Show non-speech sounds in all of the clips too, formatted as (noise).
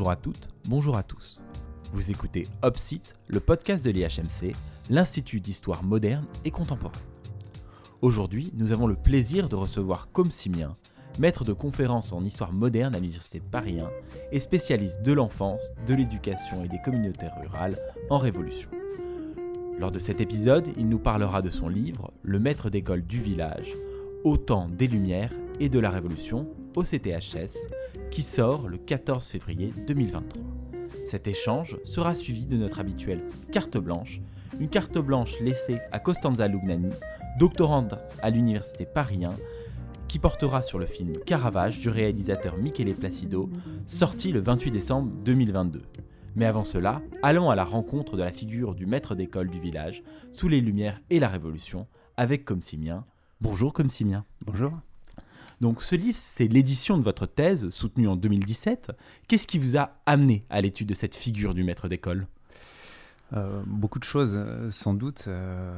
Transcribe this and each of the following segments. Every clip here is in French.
Bonjour à toutes, bonjour à tous. Vous écoutez Opsite, le podcast de l'IHMC, l'Institut d'histoire moderne et contemporaine. Aujourd'hui, nous avons le plaisir de recevoir Comme Simien, maître de conférences en histoire moderne à l'Université Paris 1 et spécialiste de l'enfance, de l'éducation et des communautés rurales en Révolution. Lors de cet épisode, il nous parlera de son livre Le maître d'école du village, au temps des Lumières et de la Révolution, au CTHS, qui sort le 14 février 2023. Cet échange sera suivi de notre habituelle carte blanche, une carte blanche laissée à Costanza Lugnani, doctorante à l'Université Paris 1, qui portera sur le film Caravage du réalisateur Michele Placido, sorti le 28 décembre 2022. Mais avant cela, allons à la rencontre de la figure du maître d'école du village, sous les Lumières et la Révolution, avec Comsimien. Bonjour Comsimien. Bonjour. Donc ce livre, c'est l'édition de votre thèse, soutenue en 2017. Qu'est-ce qui vous a amené à l'étude de cette figure du maître d'école? Euh, beaucoup de choses, euh, sans doute. Euh,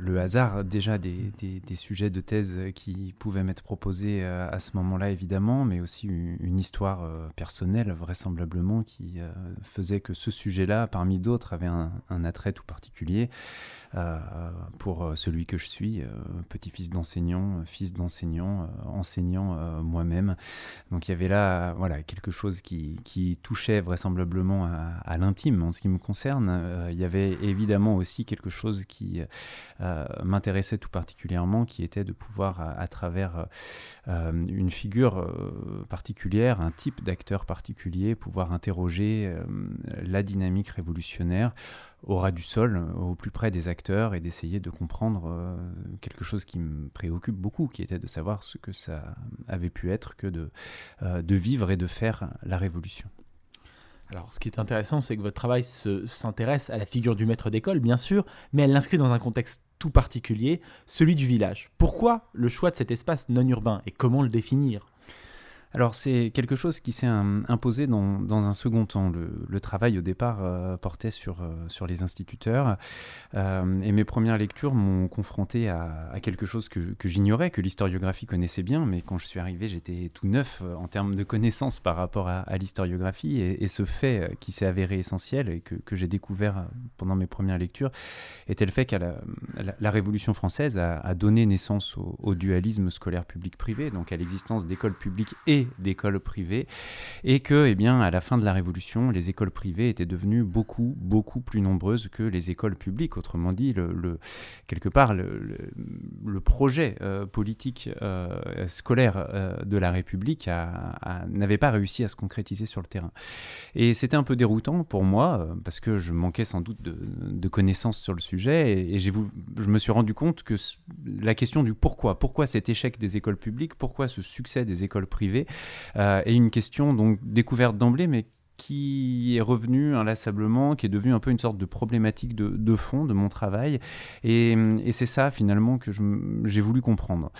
le hasard, déjà, des, sujets de thèse qui pouvaient m'être proposés à ce moment-là, évidemment, mais aussi une, histoire personnelle, vraisemblablement, qui faisait que ce sujet-là, parmi d'autres, avait un, attrait tout particulier. Euh, pour euh, celui que je suis, euh, petit-fils d'enseignant, fils d'enseignant, enseignant moi-même. Donc il y avait là voilà, quelque chose qui, qui touchait vraisemblablement à, l'intime en ce qui me concerne. il y avait évidemment aussi quelque chose qui m'intéressait tout particulièrement, qui était de pouvoir, à, travers une figure particulière, un type d'acteur particulier, pouvoir interroger la dynamique révolutionnaire au ras du sol, au plus près des acteurs, et d'essayer de comprendre euh, quelque chose qui me préoccupe beaucoup, qui était de savoir ce que ça avait pu être que de, euh, de vivre et de faire la révolution. Alors, ce qui est intéressant, c'est que votre travail s'intéresse à la figure du maître d'école, bien sûr, mais elle l'inscrit dans un contexte tout particulier, celui du village. Pourquoi le choix de cet espace non urbain et comment le définir? Alors c'est quelque chose qui s'est imposé dans, un second temps. Le, travail au départ euh, portait sur, euh, sur les instituteurs. Euh, et mes premières lectures m'ont confronté à, quelque chose que, que j'ignorais, que l'historiographie connaissait bien, mais quand je suis arrivé j'étais tout neuf en termes de connaissances par rapport à, l'historiographie. Et, ce fait qui s'est avéré essentiel et que, j'ai découvert pendant mes premières lectures était le fait que la, Révolution française a, a donné naissance au, au dualisme scolaire public-privé, donc à l'existence d'écoles publiques et d'écoles privées, et que, eh bien, à la fin de la Révolution, les écoles privées étaient devenues beaucoup, beaucoup plus nombreuses que les écoles publiques. Autrement dit, quelque part, le, projet euh, politique euh, scolaire euh, de la République n'avait pas réussi à se concrétiser sur le terrain. Et c'était un peu déroutant pour moi, parce que je manquais sans doute de, connaissances sur le sujet, et, je me suis rendu compte que la question du pourquoi, pourquoi cet échec des écoles publiques, pourquoi ce succès des écoles privées, et une question donc découverte d'emblée, mais qui est revenu inlassablement, qui est devenu un peu une sorte de problématique de, fond de mon travail. Et, c'est ça, finalement, que j'ai voulu comprendre.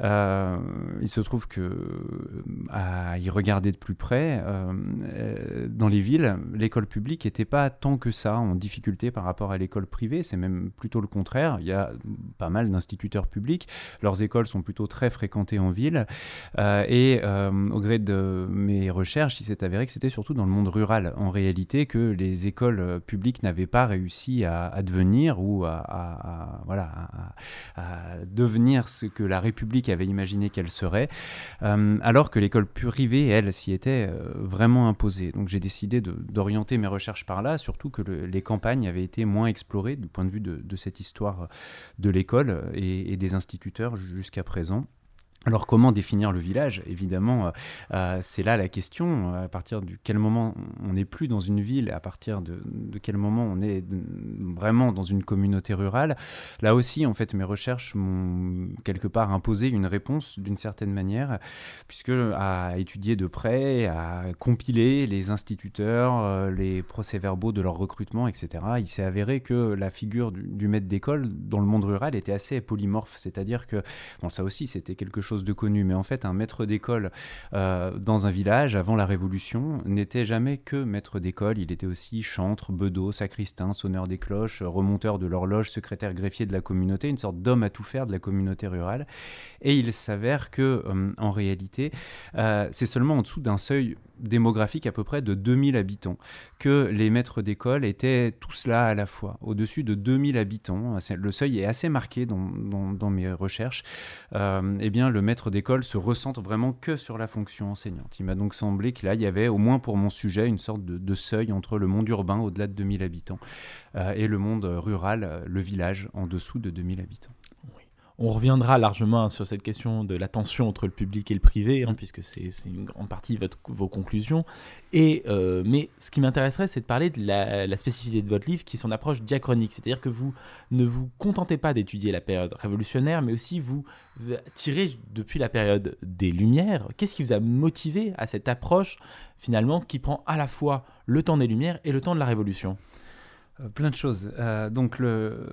Euh, il se trouve que, à y regarder de plus près, euh, dans les villes, l'école publique n'était pas tant que ça en difficulté par rapport à l'école privée. C'est même plutôt le contraire. Il y a pas mal d'instituteurs publics. Leurs écoles sont plutôt très fréquentées en ville. Euh, et au gré de mes recherches, il s'est avéré que c'était surtout dans le monde rural en réalité que les écoles euh, publiques n'avaient pas réussi à, devenir ou à, voilà, à, devenir ce que la République avait imaginé qu'elle serait, euh, alors que l'école privée, elle, s'y était euh, vraiment imposée. Donc j'ai décidé d'orienter mes recherches par là, surtout que les campagnes avaient été moins explorées du point de vue de, cette histoire de l'école et des instituteurs jusqu'à présent. Alors comment définir le village? Évidemment, euh, euh, c'est là la question. À partir de quel moment on n'est plus dans une ville, à partir de, quel moment on est vraiment dans une communauté rurale? Là aussi, en fait, mes recherches m'ont quelque part imposé une réponse d'une certaine manière, puisque à étudier de près, à compiler les instituteurs, euh, les procès-verbaux de leur recrutement, etc., il s'est avéré que la figure du, du maître d'école dans le monde rural était assez polymorphe. C'est-à-dire que, bon, ça aussi, c'était quelque chose de connu, mais en fait, un maître d'école dans un village avant la Révolution n'était jamais que maître d'école. Il était aussi chantre, bedeau, sacristain, sonneur des cloches, remonteur de l'horloge, secrétaire greffier de la communauté, une sorte d'homme à tout faire de la communauté rurale. Et il s'avère que, en réalité, c'est seulement en dessous d'un seuil démographique à peu près de 2000 habitants, que les maîtres d'école étaient tous là à la fois, au-dessus de 2000 habitants. Le seuil est assez marqué dans, dans, mes recherches. Euh, eh bien, le maître d'école se ressente vraiment que sur la fonction enseignante. Il m'a donc semblé qu'il y avait, au moins pour mon sujet, une sorte de, seuil entre le monde urbain, au-delà de 2000 habitants, euh, et le monde rural, le village, en dessous de 2000 habitants. On reviendra largement sur cette question de la tension entre le public et le privé, hein, puisque c'est une grande partie de vos conclusions. Et, euh, mais ce qui m'intéresserait, c'est de parler de la, spécificité de votre livre, qui est son approche diachronique. C'est-à-dire que vous ne vous contentez pas d'étudier la période révolutionnaire, mais aussi vous tirez depuis la période des Lumières. Qu'est-ce qui vous a motivé à cette approche, finalement, qui prend à la fois le temps des Lumières et le temps de la Révolution? Euh, Plein de choses. Euh, donc, le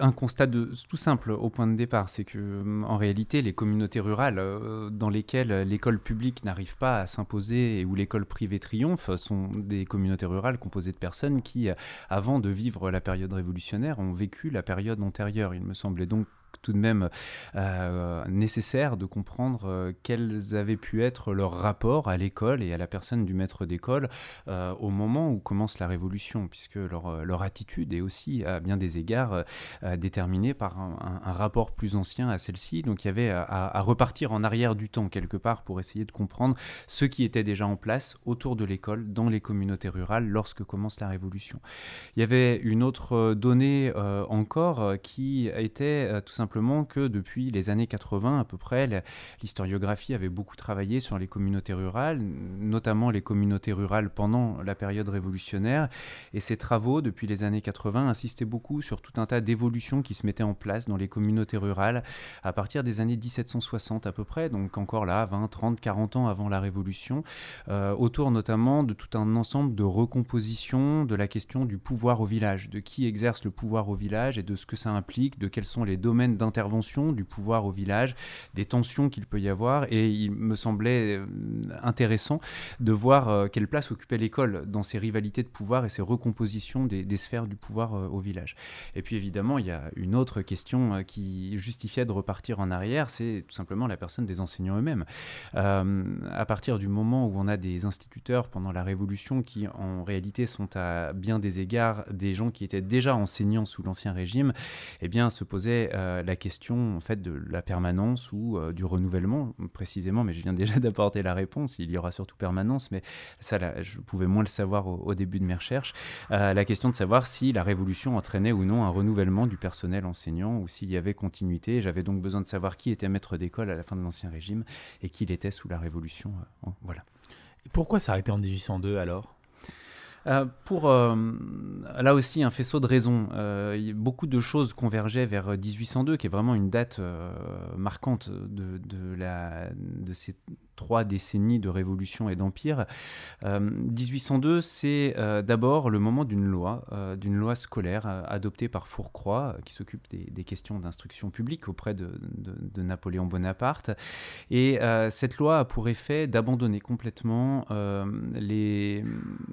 un constat de, tout simple au point de départ, c'est que en réalité, les communautés rurales euh, dans lesquelles l'école publique n'arrive pas à s'imposer et où l'école privée triomphe sont des communautés rurales composées de personnes qui, avant de vivre la période révolutionnaire, ont vécu la période antérieure. Il me semblait donc tout de même euh, nécessaire de comprendre euh, quels avaient pu être leurs rapports à l'école et à la personne du maître d'école euh, au moment où commence la Révolution, puisque leur, leur, attitude est aussi à bien des égards déterminée par un, rapport plus ancien à celle-ci. Donc il y avait à, à, repartir en arrière du temps quelque part pour essayer de comprendre ce qui était déjà en place autour de l'école dans les communautés rurales lorsque commence la Révolution. Il y avait une autre donnée encore qui était tout simplement simplement que depuis les années 80 à peu près, l'historiographie avait beaucoup travaillé sur les communautés rurales, notamment les communautés rurales pendant la période révolutionnaire. Et ces travaux, depuis les années 80, insistaient beaucoup sur tout un tas d'évolutions qui se mettaient en place dans les communautés rurales à partir des années 1760 à peu près, donc encore là, 20, 30, 40 ans avant la Révolution, euh, autour notamment de tout un ensemble de recompositions de la question du pouvoir au village, de qui exerce le pouvoir au village et de ce que ça implique, de quels sont les domaines d'intervention du pouvoir au village, des tensions qu'il peut y avoir. Et il me semblait euh, intéressant de voir euh, quelle place occupait l'école dans ces rivalités de pouvoir et ces recompositions des, sphères du pouvoir euh, au village. Et puis évidemment, il y a une autre question qui justifiait de repartir en arrière, c'est tout simplement la personne des enseignants eux-mêmes. à partir du moment où on a des instituteurs pendant la Révolution qui en réalité sont à bien des égards des gens qui étaient déjà enseignants sous l'Ancien Régime, eh bien se posait la question en fait de la permanence ou euh, du renouvellement précisément, mais je viens déjà (laughs) d'apporter la réponse. Il y aura surtout permanence, mais ça, je pouvais moins le savoir au, début de mes recherches. Euh, la question de savoir si la révolution entraînait ou non un renouvellement du personnel enseignant ou s'il y avait continuité. J'avais donc besoin de savoir qui était maître d'école à la fin de l'Ancien Régime et qui l'était sous la Révolution. Euh, voilà. Et pourquoi s'arrêter en 1802 alors? Euh, pour euh, là aussi un faisceau de raisons. Euh, beaucoup de choses convergeaient vers 1802, qui est vraiment une date marquante de, de, la, de ces trois décennies de révolution et d'empire. 1802, euh, c'est euh, d'abord le moment d'une loi, euh, d'une loi scolaire adoptée par Fourcroy, qui s'occupe des, questions d'instruction publique auprès de, Napoléon Bonaparte. Et cette loi a pour effet d'abandonner complètement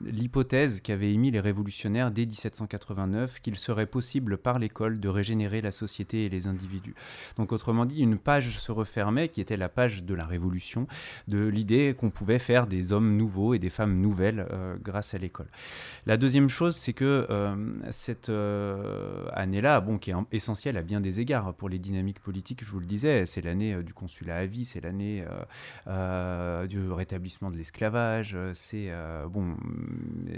l'hypothèse qu'avaient émis les révolutionnaires dès 1789 qu'il serait possible par l'école de régénérer la société et les individus. Donc autrement dit, une page se refermait qui était la page de la révolution de l'idée qu'on pouvait faire des hommes nouveaux et des femmes nouvelles euh, grâce à l'école. La deuxième chose, c'est que euh, cette euh, année-là, bon, qui est essentielle à bien des égards pour les dynamiques politiques, je vous le disais, c'est l'année du consulat à vie, c'est l'année du rétablissement de l'esclavage, c'est bon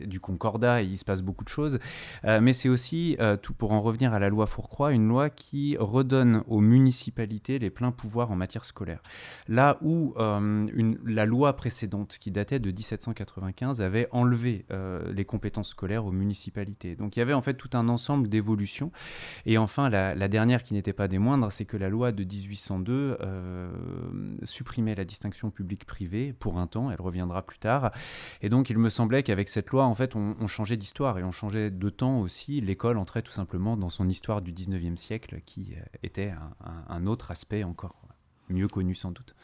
du concordat, et il se passe beaucoup de choses, mais c'est aussi, tout pour en revenir à la loi Fourcroy, une loi qui redonne aux municipalités les pleins pouvoirs en matière scolaire. Là où la loi précédente, qui datait de 1795, avait enlevé euh, les compétences scolaires aux municipalités. Donc il y avait en fait tout un ensemble d'évolutions. Et enfin, la, dernière qui n'était pas des moindres, c'est que la loi de 1802 euh, supprimait la distinction publique-privée pour un temps, elle reviendra plus tard. Et donc il me semblait qu'avec cette loi, en fait, on, changeait d'histoire et on changeait de temps aussi. L'école entrait tout simplement dans son histoire du 19e siècle qui euh, était un autre aspect encore. mieux connu sans doute.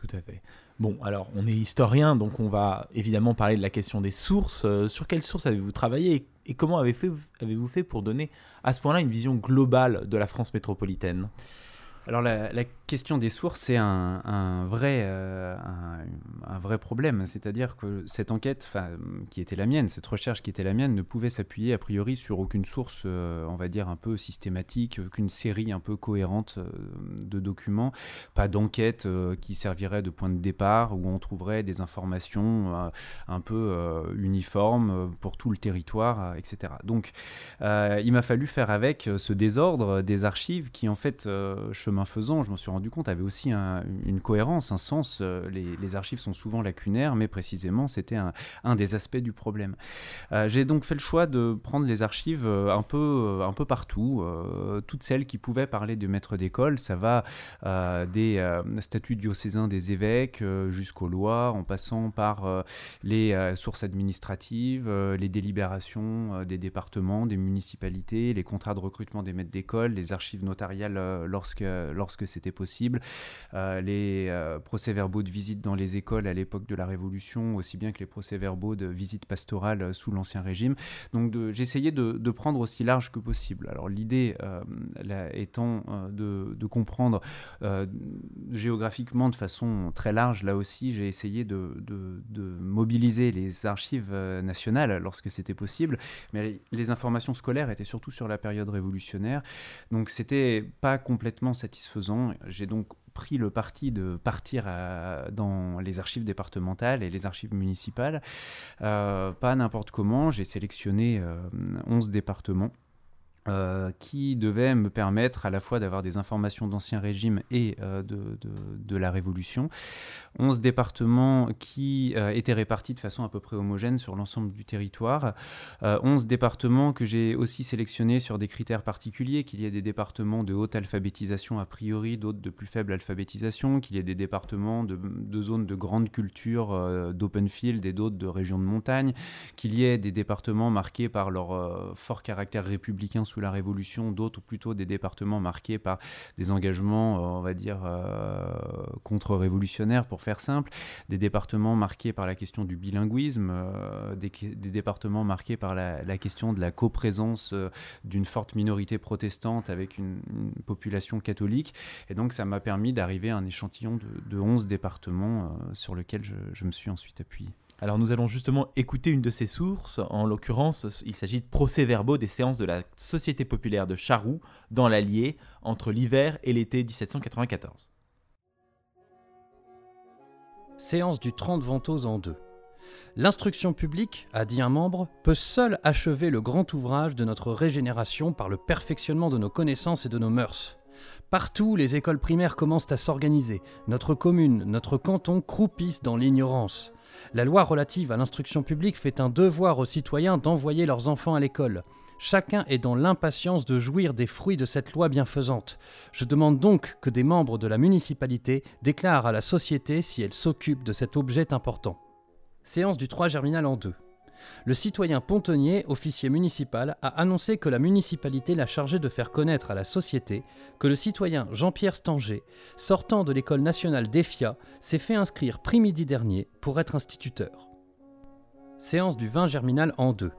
Tout à fait. Bon, alors on est historien, donc on va évidemment parler de la question des sources. Euh, sur quelles sources avez-vous travaillé et, comment avez-vous fait pour donner à ce point-là une vision globale de la France métropolitaine? Alors la, question des sources, c'est un, vrai, euh, un, vrai problème. C'est-à-dire que cette enquête, qui était la mienne, cette recherche qui était la mienne, ne pouvait s'appuyer a priori sur aucune source, euh, on va dire, un peu systématique, aucune série un peu cohérente euh, de documents, pas d'enquête qui servirait de point de départ, où on trouverait des informations un peu uniformes pour tout le territoire, etc. Donc il m'a fallu faire avec ce désordre des archives qui, en fait, chemin faisant, je m'en suis rendu compte, avait aussi une cohérence, un sens. Euh, les, archives sont souvent lacunaires, mais précisément, c'était un, des aspects du problème. Euh, j'ai donc fait le choix de prendre les archives euh, un peu, un peu partout, toutes celles qui pouvaient parler de maîtres d'école. Ça va des statuts diocésains des évêques jusqu'aux lois, en passant par les sources administratives, les délibérations des départements, des municipalités, les contrats de recrutement des maîtres d'école, les archives notariales lorsque lorsque c'était possible. Euh, les euh, procès-verbaux de visite dans les écoles à l'époque de la Révolution, aussi bien que les procès-verbaux de visite pastorale euh, sous l'Ancien Régime. Donc j'essayais de, prendre aussi large que possible. Alors l'idée étant de, comprendre géographiquement de façon très large, là aussi j'ai essayé de, de, mobiliser les archives nationales lorsque c'était possible, mais les informations scolaires étaient surtout sur la période révolutionnaire, donc c'était pas complètement satisfaisant satisfaisant. J'ai donc pris le parti de partir dans les archives départementales et les archives municipales. Euh, pas n'importe comment, j'ai sélectionné 11 euh, départements euh, qui devait me permettre à la fois d'avoir des informations d'Ancien Régime et euh, de, de, la Révolution. 11 départements qui euh, étaient répartis de façon à peu près homogène sur l'ensemble du territoire. 11 départements que j'ai aussi sélectionnés sur des critères particuliers, qu'il y ait des départements de haute alphabétisation a priori, d'autres de plus faible alphabétisation, qu'il y ait des départements de, de zones de grande culture, d'open field et d'autres de régions de montagne, qu'il y ait des départements marqués par leur fort caractère républicain sous la Révolution, d'autres plutôt des départements marqués par des engagements, euh, on va dire, euh, contre-révolutionnaires, pour faire simple, des départements marqués par la question du bilinguisme, euh, des, départements marqués par la, question de la coprésence d'une forte minorité protestante avec une, population catholique. Et donc, ça m'a permis d'arriver à un échantillon de, 11 départements sur lequel je me suis ensuite appuyé. Alors nous allons justement écouter une de ces sources, en l'occurrence il s'agit de procès-verbaux des séances de la Société populaire de Charroux dans l'Allier entre l'hiver et l'été 1794. Séance du 30 Ventose en deux. L'instruction publique, a dit un membre, peut seule achever le grand ouvrage de notre régénération par le perfectionnement de nos connaissances et de nos mœurs. Partout, les écoles primaires commencent à s'organiser. Notre commune, notre canton croupissent dans l'ignorance. La loi relative à l'instruction publique fait un devoir aux citoyens d'envoyer leurs enfants à l'école. Chacun est dans l'impatience de jouir des fruits de cette loi bienfaisante. Je demande donc que des membres de la municipalité déclarent à la société si elle s'occupe de cet objet important. Séance du 3 germinal en 2. Le citoyen Pontonnier, officier municipal, a annoncé que la municipalité l'a chargé de faire connaître à la société que le citoyen Jean-Pierre Stanger, sortant de l'école nationale d'EFIA, s'est fait inscrire prix-midi dernier pour être instituteur. Séance du 20 germinal en deux.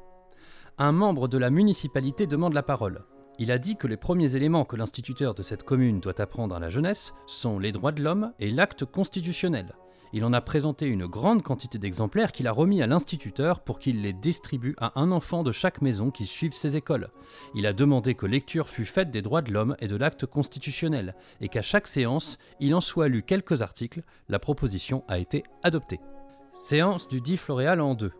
Un membre de la municipalité demande la parole. Il a dit que les premiers éléments que l'instituteur de cette commune doit apprendre à la jeunesse sont les droits de l'homme et l'acte constitutionnel. Il en a présenté une grande quantité d'exemplaires qu'il a remis à l'instituteur pour qu'il les distribue à un enfant de chaque maison qui suive ses écoles. Il a demandé que lecture fût faite des droits de l'homme et de l'acte constitutionnel, et qu'à chaque séance, il en soit lu quelques articles. La proposition a été adoptée. Séance du dit Floréal en deux.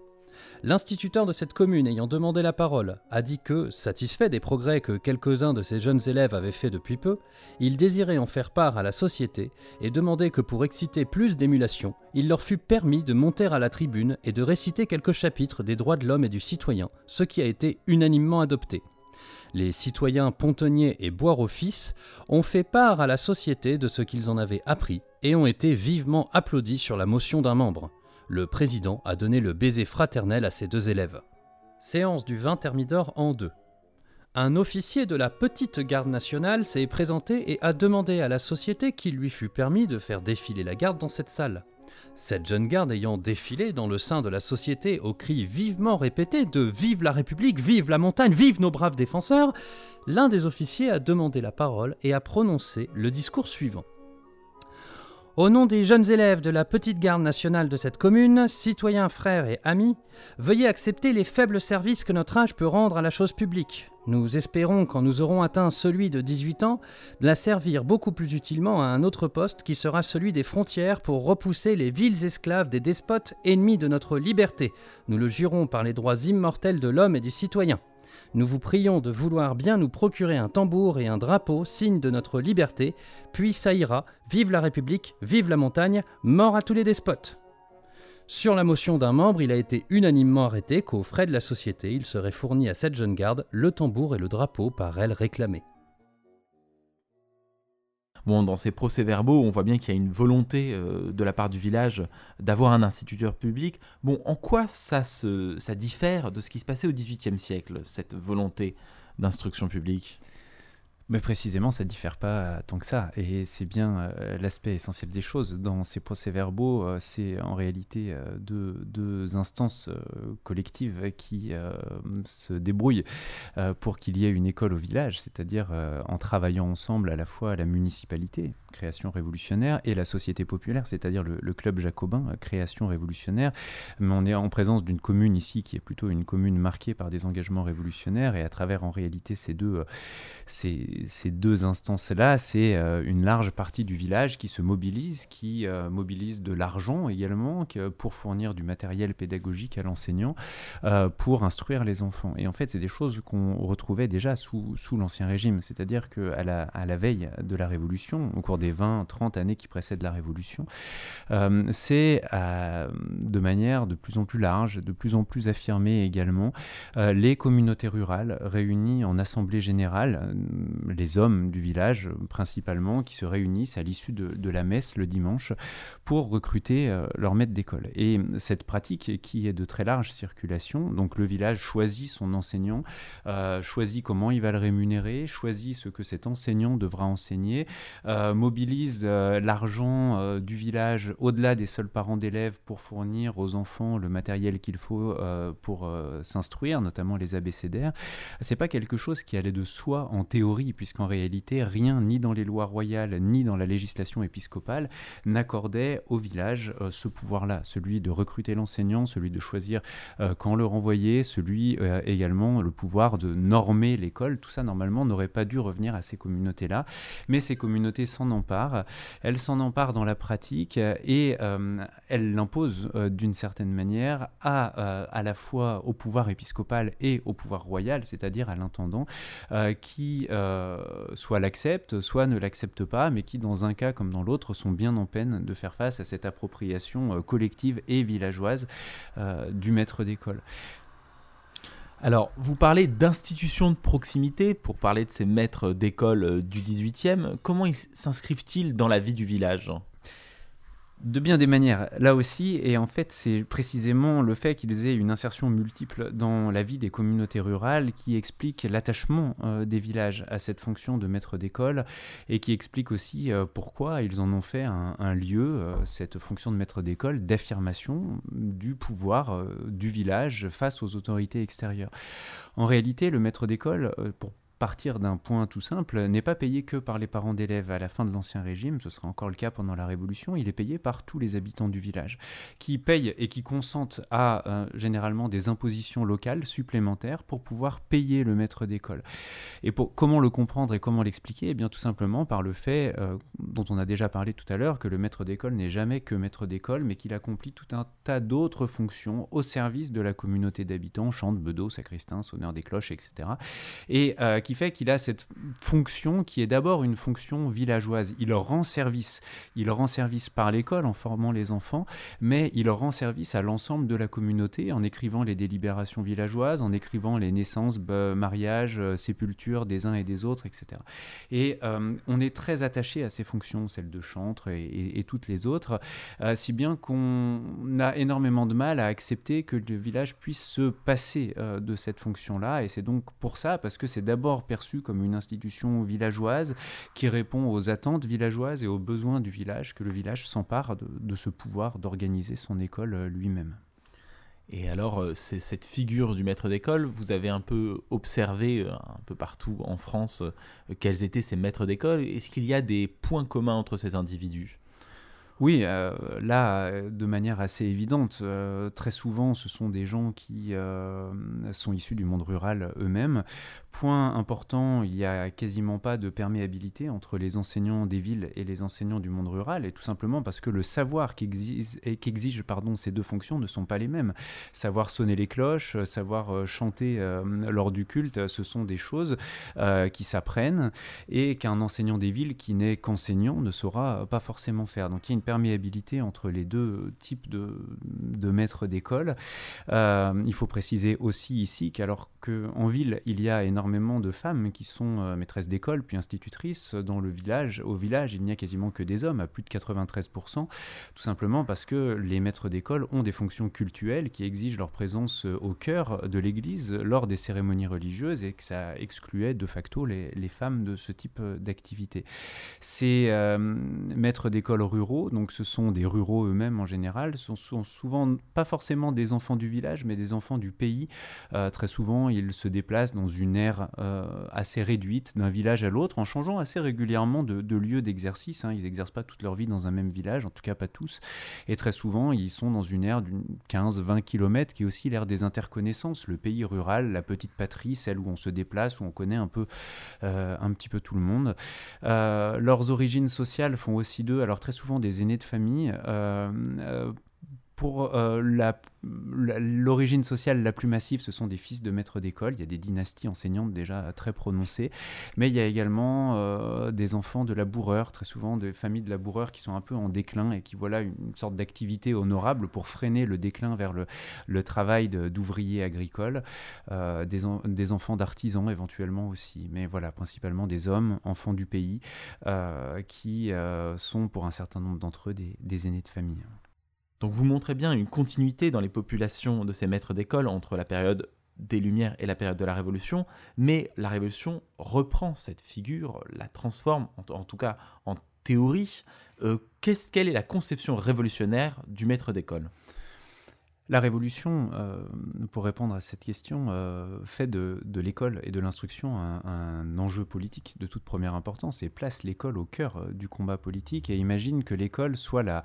L'instituteur de cette commune ayant demandé la parole a dit que, satisfait des progrès que quelques-uns de ses jeunes élèves avaient faits depuis peu, il désirait en faire part à la société et demandait que pour exciter plus d'émulation, il leur fût permis de monter à la tribune et de réciter quelques chapitres des droits de l'homme et du citoyen, ce qui a été unanimement adopté. Les citoyens Pontonnier et Boire-au-Fils ont fait part à la société de ce qu'ils en avaient appris et ont été vivement applaudis sur la motion d'un membre le président a donné le baiser fraternel à ses deux élèves. Séance du 20 Thermidor en deux. un officier de la petite garde nationale s'est présenté et a demandé à la société qu'il lui fût permis de faire défiler la garde dans cette salle. Cette jeune garde ayant défilé dans le sein de la société au cri vivement répété de Vive la République, vive la montagne, vive nos braves défenseurs, l'un des officiers a demandé la parole et a prononcé le discours suivant. Au nom des jeunes élèves de la petite garde nationale de cette commune, citoyens, frères et amis, veuillez accepter les faibles services que notre âge peut rendre à la chose publique. Nous espérons, quand nous aurons atteint celui de 18 ans, la servir beaucoup plus utilement à un autre poste qui sera celui des frontières pour repousser les vils esclaves des despotes ennemis de notre liberté. Nous le jurons par les droits immortels de l'homme et du citoyen. Nous vous prions de vouloir bien nous procurer un tambour et un drapeau, signe de notre liberté, puis ça ira, vive la République, vive la montagne, mort à tous les despotes. Sur la motion d'un membre, il a été unanimement arrêté qu'aux frais de la société, il serait fourni à cette jeune garde le tambour et le drapeau par elle réclamés. Bon, dans ces procès-verbaux, on voit bien qu'il y a une volonté euh, de la part du village d'avoir un instituteur public. Bon, en quoi ça, ça diffère de ce qui se passait au XVIIIe siècle, cette volonté d'instruction publique? Mais précisément, ça ne diffère pas tant que ça. Et c'est bien euh, l'aspect essentiel des choses. Dans ces procès-verbaux, euh, c'est en réalité euh, deux, instances collectives qui se débrouillent pour qu'il y ait une école au village, c'est-à-dire en travaillant ensemble à la fois la municipalité, création révolutionnaire, et la société populaire, c'est-à-dire le, club jacobin, création révolutionnaire. Mais on est en présence d'une commune ici qui est plutôt une commune marquée par des engagements révolutionnaires, et à travers en réalité ces deux, ces, ces deux instances-là, c'est euh, une large partie du village qui se mobilise, qui euh, mobilise de l'argent également pour fournir du matériel pédagogique à l'enseignant, euh, pour instruire les enfants. Et en fait, c'est des choses qu'on retrouvait déjà sous, sous l'Ancien Régime, c'est-à-dire qu'à la, à la veille de la Révolution, au cours des 20, 30 années qui précèdent la Révolution, c'est de manière de plus en plus large, de plus en plus affirmée également, les communautés rurales réunies en assemblée générale, les hommes du village principalement qui se réunissent à l'issue de, la messe le dimanche pour recruter euh, leur maître d'école. Et cette pratique qui est de très large circulation, donc le village choisit son enseignant, euh, choisit comment il va le rémunérer, choisit ce que cet enseignant devra enseigner, euh, mobilise l'argent du village au-delà des seuls parents d'élèves pour fournir aux enfants le matériel qu'il faut pour s'instruire, notamment les abécédaires. C'est pas quelque chose qui allait de soi en théorie puisqu'en réalité, rien, ni dans les lois royales, ni dans la législation épiscopale, n'accordait au village euh, ce pouvoir-là, celui de recruter l'enseignant, celui de choisir euh, quand le renvoyer, celui euh, également le pouvoir de normer l'école. Tout ça, normalement, n'aurait pas dû revenir à ces communautés-là. Mais ces communautés s'en Elles s'en emparent dans la pratique et elles l'imposent d'une certaine manière à, à la fois au pouvoir épiscopal et au pouvoir royal, c'est-à-dire à, l'intendant, qui euh, soit l'acceptent, soit ne l'acceptent pas, mais qui, dans un cas comme dans l'autre, sont bien en peine de faire face à cette appropriation euh, collective et villageoise euh, du maître d'école. Alors, vous parlez d'institutions de proximité pour parler de ces maîtres d'école du 18e. Comment s'inscrivent-ils dans la vie du village? De bien des manières, là aussi, et en fait c'est précisément le fait qu'ils aient une insertion multiple dans la vie des communautés rurales qui explique l'attachement euh, des villages à cette fonction de maître d'école et qui explique aussi euh, pourquoi ils en ont fait un, lieu, euh, cette fonction de maître d'école, d'affirmation du pouvoir du village face aux autorités extérieures. En réalité, le maître d'école, pour partir d'un point tout simple, n'est pas payé que par les parents d'élèves à la fin de l'Ancien Régime, ce sera encore le cas pendant la Révolution, il est payé par tous les habitants du village, qui payent et qui consentent à euh, généralement des impositions locales supplémentaires pour pouvoir payer le maître d'école. Et pour comment le comprendre et comment l'expliquer? Eh bien tout simplement par le fait, euh, dont on a déjà parlé tout à l'heure, que le maître d'école n'est jamais que maître d'école, mais qu'il accomplit tout un tas d'autres fonctions au service de la communauté d'habitants, chante, bedeau, sacristain, sonneur des cloches, etc. Et euh, qui fait qu'il a cette fonction qui est d'abord une fonction villageoise. Il rend service. Il rend service par l'école en formant les enfants, mais il rend service à l'ensemble de la communauté en écrivant les délibérations villageoises, en écrivant les naissances, mariages, euh, sépultures des uns et des autres, etc. Et euh, on est très attaché à ces fonctions, celles de chantre et, toutes les autres, euh, si bien qu'on a énormément de mal à accepter que le village puisse se passer de cette fonction-là. Et c'est donc pour ça, parce que c'est d'abord perçu comme une institution villageoise qui répond aux attentes villageoises et aux besoins du village, que le village s'empare de ce pouvoir d'organiser son école lui-même. Et alors, euh, c'est cette figure du maître d'école, vous avez un peu observé euh, un peu partout en France euh, quels étaient ces maîtres d'école. Est-ce qu'il y a des points communs entre ces individus? Oui, là, de manière assez évidente, très souvent, ce sont des gens qui sont issus du monde rural eux-mêmes. Point important, il n'y a quasiment pas de perméabilité entre les enseignants des villes et les enseignants du monde rural, et tout simplement parce que le savoir qu'exige pardon, ces deux fonctions ne sont pas les mêmes. Savoir sonner les cloches, savoir euh, chanter euh, lors du culte, ce sont des choses euh, qui s'apprennent et qu'un enseignant des villes qui n'est qu'enseignant ne saura pas forcément faire. Donc il y a une entre les deux types de, de maîtres d'école. il faut préciser aussi ici qu'alors qu'en ville, il y a énormément de femmes qui sont euh, maîtresses d'école puis institutrices. Dans le village, au village, il n'y a quasiment que des hommes, à plus de 93%, tout simplement parce que les maîtres d'école ont des fonctions cultuelles qui exigent leur présence euh, au cœur de l'Église lors des cérémonies religieuses et que ça excluait de facto les, les femmes de ce type euh, d'activité. Ces maîtres d'école ruraux, donc ce sont des ruraux eux-mêmes en général, sont, sont, souvent pas forcément des enfants du village, mais des enfants du pays. très souvent, ils se déplacent dans une ère euh, assez réduite d'un village à l'autre, en changeant assez régulièrement de, lieu d'exercice. Hein. Ils n'exercent pas toute leur vie dans un même village, en tout cas pas tous. Et très souvent, ils sont dans une ère d'une 15-20 km, qui est aussi l'ère des interconnaissances. Le pays rural, la petite patrie, celle où on se déplace, où on connaît un, peu, euh, un petit peu tout le monde. Euh, leurs origines sociales font aussi d'eux, alors très souvent des aînés de famille pour euh, l'origine sociale la plus massive, ce sont des fils de maîtres d'école. Il y a des dynasties enseignantes déjà très prononcées. Mais il y a également euh, des enfants de laboureurs, très souvent des familles de laboureurs qui sont un peu en déclin et qui voilà une sorte d'activité honorable pour freiner le déclin vers le, travail d'ouvriers agricoles. Euh, des, enfants d'artisans éventuellement aussi. Mais voilà, principalement des hommes, enfants du pays, qui sont pour un certain nombre d'entre eux des aînés de famille. Donc vous montrez bien une continuité dans les populations de ces maîtres d'école entre la période des Lumières et la période de la Révolution, mais la Révolution reprend cette figure, la transforme, en, tout cas en théorie. Euh, quelle est la conception révolutionnaire du maître d'école? La Révolution, euh, pour répondre à cette question, euh, fait de, l'école et de l'instruction un, enjeu politique de toute première importance et place l'école au cœur euh, du combat politique et imagine que l'école soit la,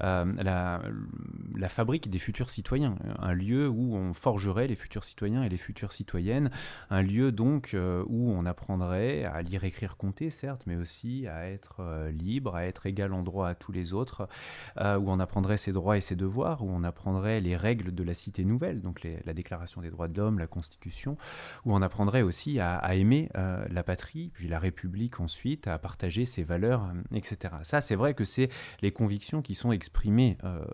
la, fabrique des futurs citoyens, un lieu où on forgerait les futurs citoyens et les futures citoyennes, un lieu donc où on apprendrait à lire, écrire, compter, certes, mais aussi à être libre, à être égal en droit à tous les autres, où on apprendrait ses droits et ses devoirs, où on apprendrait les règles de la cité nouvelle, donc la Déclaration des droits de l'homme, la Constitution, où on apprendrait aussi à, aimer euh, la patrie, puis la République ensuite, à partager ses valeurs, euh, etc. Ça, c'est vrai que c'est les convictions qui sont exprimées euh,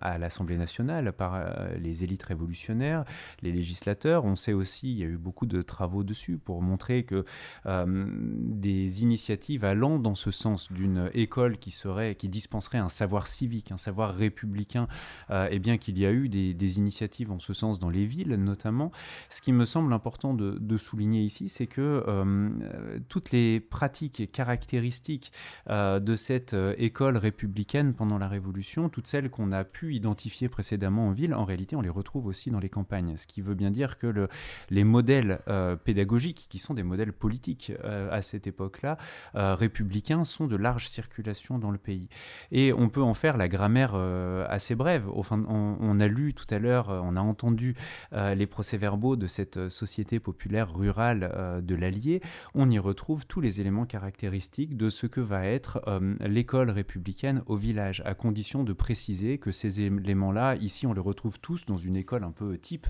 à l'Assemblée nationale par les élites révolutionnaires, les législateurs. On sait aussi, il y a eu beaucoup de travaux dessus pour montrer que des initiatives allant dans ce sens d'une école qui serait, qui dispenserait un savoir civique, un savoir républicain, et eh bien qu'il y a eu des, initiatives en ce sens dans les villes notamment. Ce qui me semble important de, souligner ici, c'est que euh, toutes les pratiques caractéristiques euh, de cette euh, école républicaine pendant la Révolution, toutes celles qu'on a pu identifier précédemment en ville, en réalité, on les retrouve aussi dans les campagnes. Ce qui veut bien dire que le, les modèles pédagogiques, qui sont des modèles politiques à cette époque-là, républicains, sont de large circulation dans le pays. Et on peut en faire la grammaire assez brève. Enfin, on, on a lu tout à l'heure, on a entendu les procès-verbaux de cette société populaire rurale de l'Allier, on y retrouve tous les éléments caractéristiques de ce que va être l'école républicaine au village, à condition de préciser que ces éléments-là, ici, on les retrouve tous dans une école un peu type,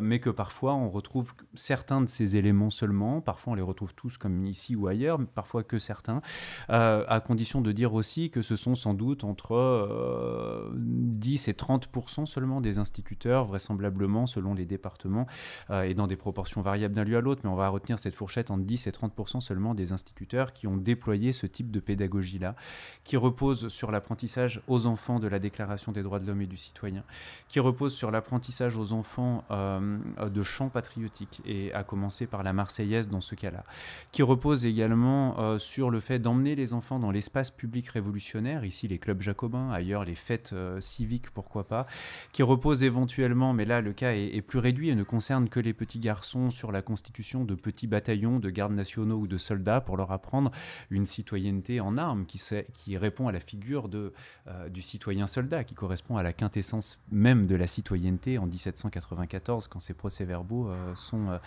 mais que parfois on retrouve certains de ces éléments seulement, parfois on les retrouve tous comme ici ou ailleurs, mais parfois que certains, à condition de dire aussi que ce sont sans doute entre 10 et 30 seulement des instituteurs, vraisemblablement selon les départements, euh, et dans des proportions variables d'un lieu à l'autre, mais on va retenir cette fourchette entre 10 et 30 seulement des instituteurs qui ont déployé ce type de pédagogie-là, qui repose sur l'apprentissage aux enfants de la Déclaration des droits de l'homme et du citoyen, qui repose sur l'apprentissage aux enfants euh, de chants patriotiques, et à commencer par la Marseillaise dans ce cas-là, qui repose également euh, sur le fait d'emmener les enfants dans l'espace public révolutionnaire, ici les clubs jacobins, ailleurs les fêtes civiques, pourquoi pas, qui repose éventuellement, mais là le cas est, plus réduit et ne concerne que les petits garçons sur la constitution de petits bataillons de gardes nationaux ou de soldats pour leur apprendre une citoyenneté en armes qui, répond à la figure euh, du citoyen soldat, qui correspond à la quintessence même de la citoyenneté en 1794 quand ces procès-verbaux euh, sont,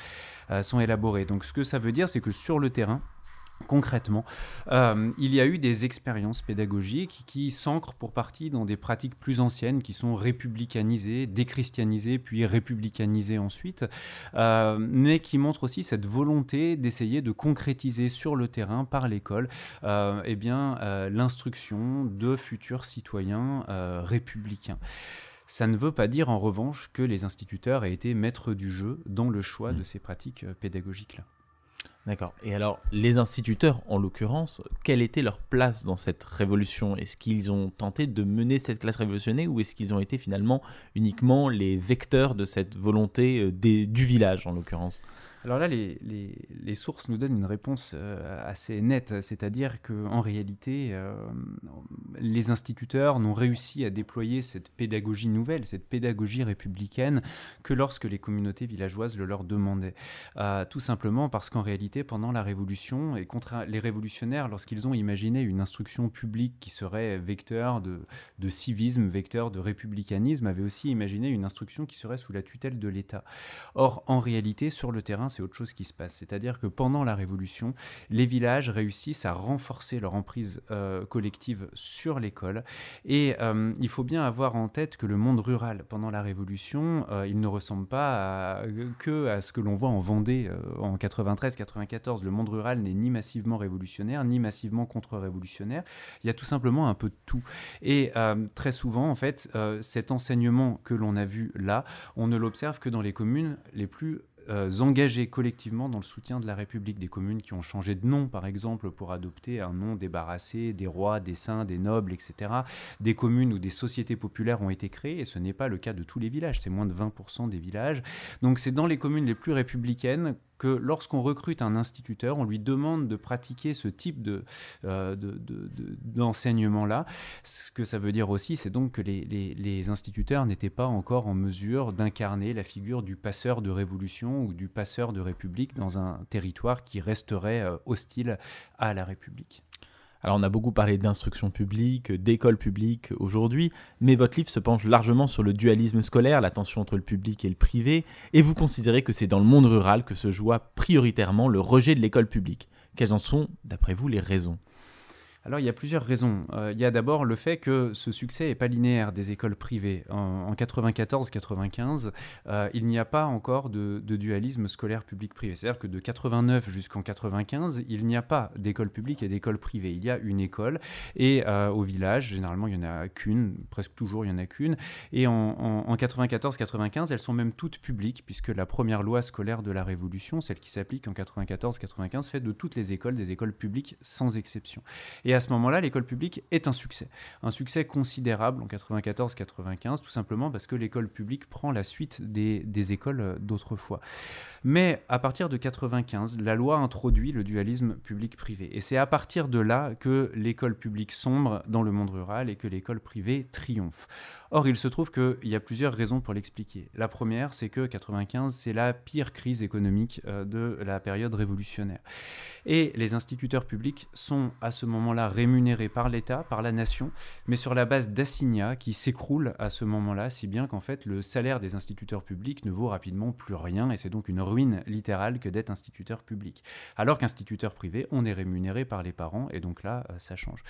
euh, sont élaborés. Donc ce que ça veut dire, c'est que sur le terrain, Concrètement, euh, il y a eu des expériences pédagogiques qui s'ancrent pour partie dans des pratiques plus anciennes, qui sont républicanisées, déchristianisées, puis républicanisées ensuite, euh, mais qui montrent aussi cette volonté d'essayer de concrétiser sur le terrain, par l'école, euh, eh bien, l'instruction de futurs citoyens républicains. Ça ne veut pas dire en revanche que les instituteurs aient été maîtres du jeu dans le choix de mmh. ces pratiques pédagogiques-là. D'accord. Et alors, les instituteurs, en l'occurrence, quelle était leur place dans cette révolution? Est-ce qu'ils ont tenté de mener cette classe révolutionnaire ou est-ce qu'ils ont été finalement uniquement les vecteurs de cette volonté euh, du village, en l'occurrence? Alors là, les, sources nous donnent une réponse euh, assez nette, c'est-à-dire qu'en réalité, euh, les instituteurs n'ont réussi à déployer cette pédagogie nouvelle, cette pédagogie républicaine, que lorsque les communautés villageoises le leur demandaient. Euh, tout simplement parce qu'en réalité, pendant la Révolution, et contre les révolutionnaires, lorsqu'ils ont imaginé une instruction publique qui serait vecteur de civisme, vecteur de républicanisme, avaient aussi imaginé une instruction qui serait sous la tutelle de l'État. Or, en réalité, sur le terrain, c'est autre chose qui se passe. C'est-à-dire que pendant la Révolution, les villages réussissent à renforcer leur emprise euh, collective sur l'école. Et euh, il faut bien avoir en tête que le monde rural, pendant la Révolution, euh, il ne ressemble pas que à ce que l'on voit en Vendée en 93-94. Le monde rural n'est ni massivement révolutionnaire, ni massivement contre-révolutionnaire. Il y a tout simplement un peu de tout. Et très souvent, en fait, cet enseignement que l'on a vu là, on ne l'observe que dans les communes les plus euh, engagés collectivement dans le soutien de la République. Des communes qui ont changé de nom, par exemple, pour adopter un nom débarrassé des rois, des saints, des nobles, etc. Des communes où des sociétés populaires ont été créées, et ce n'est pas le cas de tous les villages, c'est moins de 20% des villages. Donc c'est dans les communes les plus républicaines que lorsqu'on recrute un instituteur, on lui demande de pratiquer ce type de, euh, d'enseignement-là. ce que ça veut dire aussi, c'est donc que les, les instituteurs n'étaient pas encore en mesure d'incarner la figure du passeur de révolution ou du passeur de république dans un territoire qui resterait euh, hostile à la République. Alors on a beaucoup parlé d'instruction publique, d'école publique aujourd'hui, mais votre livre se penche largement sur le dualisme scolaire, la tension entre le public et le privé, et vous considérez que c'est dans le monde rural que se joue prioritairement le rejet de l'école publique. Quelles en sont, d'après vous, les raisons? Alors il y a plusieurs raisons. Euh, il y a d'abord le fait que ce succès n'est pas linéaire des écoles privées. En, 94-95, euh, il n'y a pas encore de, dualisme scolaire public-privé. C'est-à-dire que de 89 jusqu'en 95, il n'y a pas d'école publique et d'école privée. Il y a une école et euh, au village, généralement, il n'y en a qu'une, presque toujours il n'y en a qu'une. Et en, 94-95, elles sont même toutes publiques puisque la première loi scolaire de la Révolution, celle qui s'applique en 94-95, fait de toutes les écoles des écoles publiques sans exception. Et à ce moment-là, l'école publique est un succès. Un succès considérable en 94-95, tout simplement parce que l'école publique prend la suite des, écoles euh, d'autrefois. Mais à partir de 95, la loi introduit le dualisme public-privé. Et c'est à partir de là que l'école publique sombre dans le monde rural et que l'école privée triomphe. Or, il se trouve qu'il y a plusieurs raisons pour l'expliquer. La première, c'est que 95, c'est la pire crise économique euh, de la période révolutionnaire. Et les instituteurs publics sont à ce moment-là rémunérés par l'État, par la nation, mais sur la base d'assignats qui s'écroulent à ce moment-là, si bien qu'en fait le salaire des instituteurs publics ne vaut rapidement plus rien, et c'est donc une ruine littérale que d'être instituteur public. Alors qu'instituteur privé, on est rémunéré par les parents, et donc là, euh, ça change.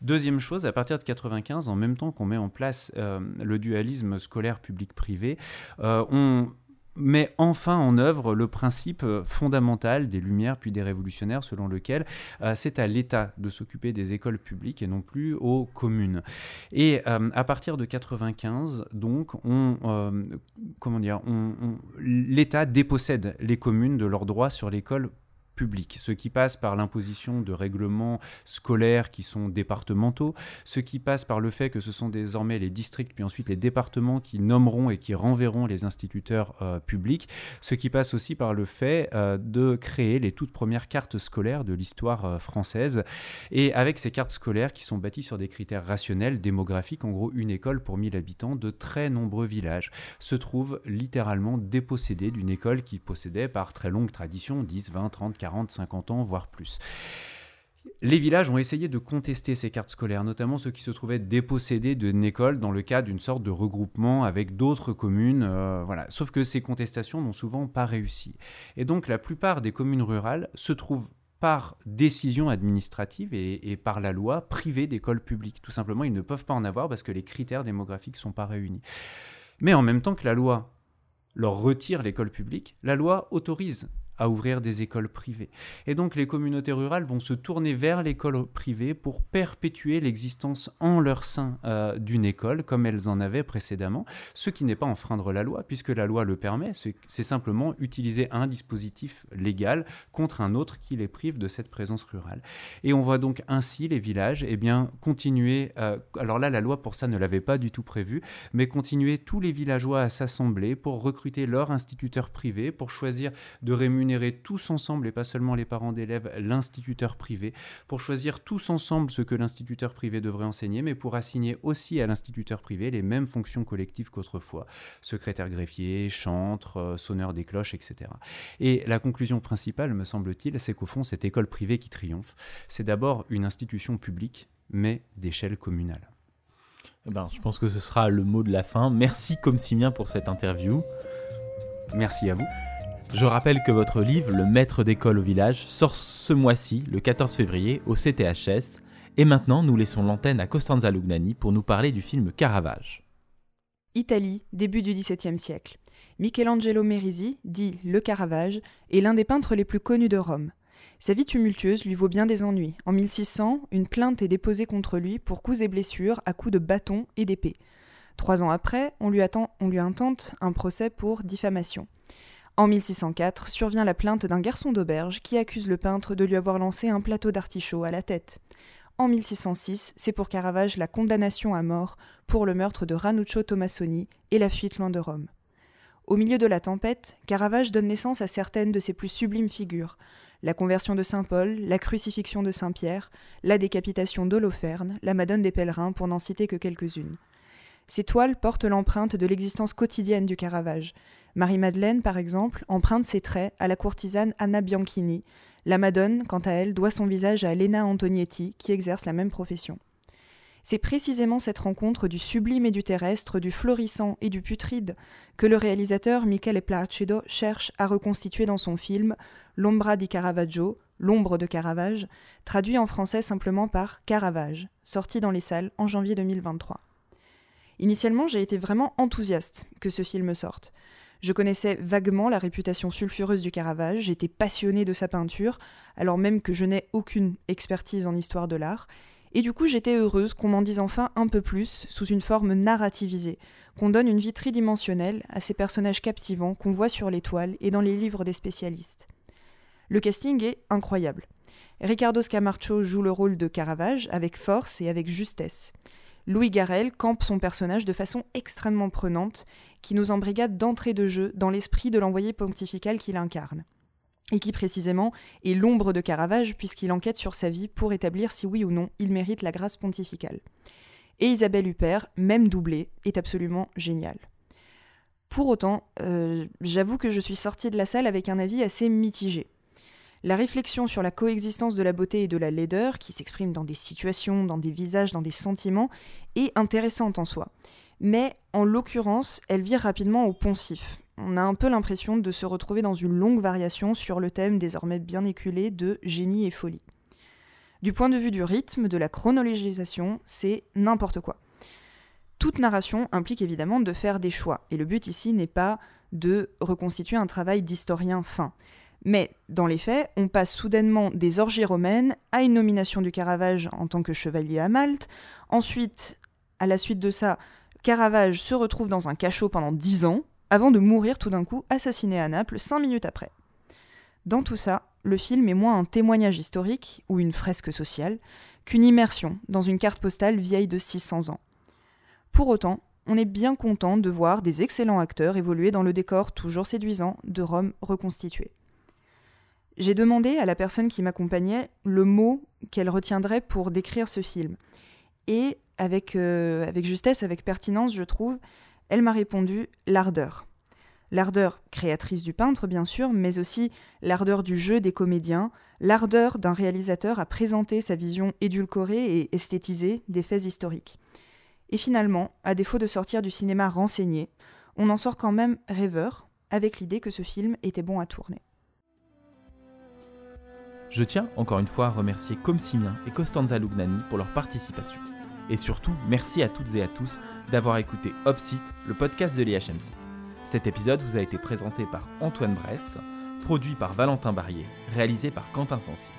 Deuxième chose, à partir de 95, en même temps qu'on met en place euh, le dualisme scolaire public-privé, euh, on met enfin en œuvre le principe euh, fondamental des Lumières puis des révolutionnaires selon lequel euh, c'est à l'État de s'occuper des écoles publiques et non plus aux communes. Et euh, à partir de 95, donc, l'État dépossède les communes de leurs droits sur l'école ce qui passe par l'imposition de règlements scolaires qui sont départementaux, ce qui passe par le fait que ce sont désormais les districts puis ensuite les départements qui nommeront et qui renverront les instituteurs euh, publics, ce qui passe aussi par le fait euh, de créer les toutes premières cartes scolaires de l'histoire euh, française. Et avec ces cartes scolaires qui sont bâties sur des critères rationnels, démographiques, en gros une école pour 1000 habitants, de très nombreux villages se trouvent littéralement dépossédés d'une école qui possédait par très longue tradition 10, 20, 30, 40 40, 50 ans, voire plus. Les villages ont essayé de contester ces cartes scolaires, notamment ceux qui se trouvaient dépossédés d'une école dans le cadre d'une sorte de regroupement avec d'autres communes. Euh. Sauf que ces contestations n'ont souvent pas réussi. Et donc la plupart des communes rurales se trouvent par décision administrative et, et par la loi privées d'écoles publiques. Tout simplement, ils ne peuvent pas en avoir parce que les critères démographiques ne sont pas réunis. Mais en même temps que la loi leur retire l'école publique, la loi autorise à ouvrir des écoles privées. Et donc les communautés rurales vont se tourner vers l'école privée pour perpétuer l'existence en leur sein euh, d'une école comme elles en avaient précédemment, ce qui n'est pas enfreindre la loi puisque la loi le permet, c'est simplement utiliser un dispositif légal contre un autre qui les prive de cette présence rurale. Et on voit donc ainsi les villages eh bien, continuer, euh, alors là la loi pour ça ne l'avait pas du tout prévu, mais continuer tous les villageois à s'assembler pour recruter leur instituteur privé, pour choisir de rémunérer tous ensemble, et pas seulement les parents d'élèves, l'instituteur privé, pour choisir tous ensemble ce que l'instituteur privé devrait enseigner, mais pour assigner aussi à l'instituteur privé les mêmes fonctions collectives qu'autrefois, secrétaire greffier, chantre, euh, sonneur des cloches, etc. Et la conclusion principale, me semble-t-il, c'est qu'au fond, cette école privée qui triomphe, c'est d'abord une institution publique, mais d'échelle communale. Eh ben, je pense que ce sera le mot de la fin. Merci comme Simien pour cette interview. Merci à vous. Je rappelle que votre livre, Le maître d'école au village, sort ce mois-ci, le 14 février, au CTHS. Et maintenant, nous laissons l'antenne à Costanza Lugnani pour nous parler du film Caravage. Italie, début du XVIIe siècle. Michelangelo Merisi, dit le Caravage, est l'un des peintres les plus connus de Rome. Sa vie tumultueuse lui vaut bien des ennuis. En 1600, une plainte est déposée contre lui pour coups et blessures à coups de bâton et d'épée. Trois ans après, on lui, on lui intente un procès pour diffamation. En 1604 survient la plainte d'un garçon d'auberge qui accuse le peintre de lui avoir lancé un plateau d'artichaut à la tête. En 1606, c'est pour Caravage la condamnation à mort pour le meurtre de Ranuccio Tomassoni et la fuite loin de Rome. Au milieu de la tempête, Caravage donne naissance à certaines de ses plus sublimes figures la conversion de saint Paul, la crucifixion de saint Pierre, la décapitation d'Holoferne, la Madone des pèlerins, pour n'en citer que quelques-unes. Ces toiles portent l'empreinte de l'existence quotidienne du Caravage. Marie-Madeleine, par exemple, emprunte ses traits à la courtisane Anna Bianchini. La Madone, quant à elle, doit son visage à Lena Antonietti, qui exerce la même profession. C'est précisément cette rencontre du sublime et du terrestre, du florissant et du putride que le réalisateur Michele Placido cherche à reconstituer dans son film L'ombra di Caravaggio, l'ombre de Caravage, traduit en français simplement par Caravage, sorti dans les salles en janvier 2023. Initialement, j'ai été vraiment enthousiaste que ce film sorte. Je connaissais vaguement la réputation sulfureuse du Caravage, j'étais passionnée de sa peinture, alors même que je n'ai aucune expertise en histoire de l'art, et du coup j'étais heureuse qu'on m'en dise enfin un peu plus, sous une forme narrativisée, qu'on donne une vie tridimensionnelle à ces personnages captivants qu'on voit sur les toiles et dans les livres des spécialistes. Le casting est incroyable. Ricardo Scamarcio joue le rôle de Caravage avec force et avec justesse. Louis Garrel campe son personnage de façon extrêmement prenante, qui nous embrigade d'entrée de jeu dans l'esprit de l'envoyé pontifical qu'il incarne. Et qui précisément est l'ombre de Caravage, puisqu'il enquête sur sa vie pour établir si oui ou non il mérite la grâce pontificale. Et Isabelle Huppert, même doublée, est absolument géniale. Pour autant, euh, j'avoue que je suis sortie de la salle avec un avis assez mitigé. La réflexion sur la coexistence de la beauté et de la laideur, qui s'exprime dans des situations, dans des visages, dans des sentiments, est intéressante en soi. Mais en l'occurrence, elle vire rapidement au poncif. On a un peu l'impression de se retrouver dans une longue variation sur le thème désormais bien éculé de génie et folie. Du point de vue du rythme, de la chronologisation, c'est n'importe quoi. Toute narration implique évidemment de faire des choix, et le but ici n'est pas de reconstituer un travail d'historien fin. Mais dans les faits, on passe soudainement des orgies romaines à une nomination du Caravage en tant que chevalier à Malte. Ensuite, à la suite de ça, Caravage se retrouve dans un cachot pendant dix ans, avant de mourir tout d'un coup assassiné à Naples cinq minutes après. Dans tout ça, le film est moins un témoignage historique ou une fresque sociale qu'une immersion dans une carte postale vieille de 600 ans. Pour autant, on est bien content de voir des excellents acteurs évoluer dans le décor toujours séduisant de Rome reconstituée. J'ai demandé à la personne qui m'accompagnait le mot qu'elle retiendrait pour décrire ce film. Et avec, euh, avec justesse, avec pertinence, je trouve, elle m'a répondu l'ardeur. L'ardeur créatrice du peintre, bien sûr, mais aussi l'ardeur du jeu des comédiens, l'ardeur d'un réalisateur à présenter sa vision édulcorée et esthétisée des faits historiques. Et finalement, à défaut de sortir du cinéma renseigné, on en sort quand même rêveur, avec l'idée que ce film était bon à tourner. Je tiens encore une fois à remercier Comsimien et Costanza Lugnani pour leur participation. Et surtout, merci à toutes et à tous d'avoir écouté Opsite, le podcast de l'IHMC. Cet épisode vous a été présenté par Antoine Bresse, produit par Valentin Barrier, réalisé par Quentin Sensible.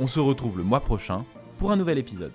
On se retrouve le mois prochain pour un nouvel épisode.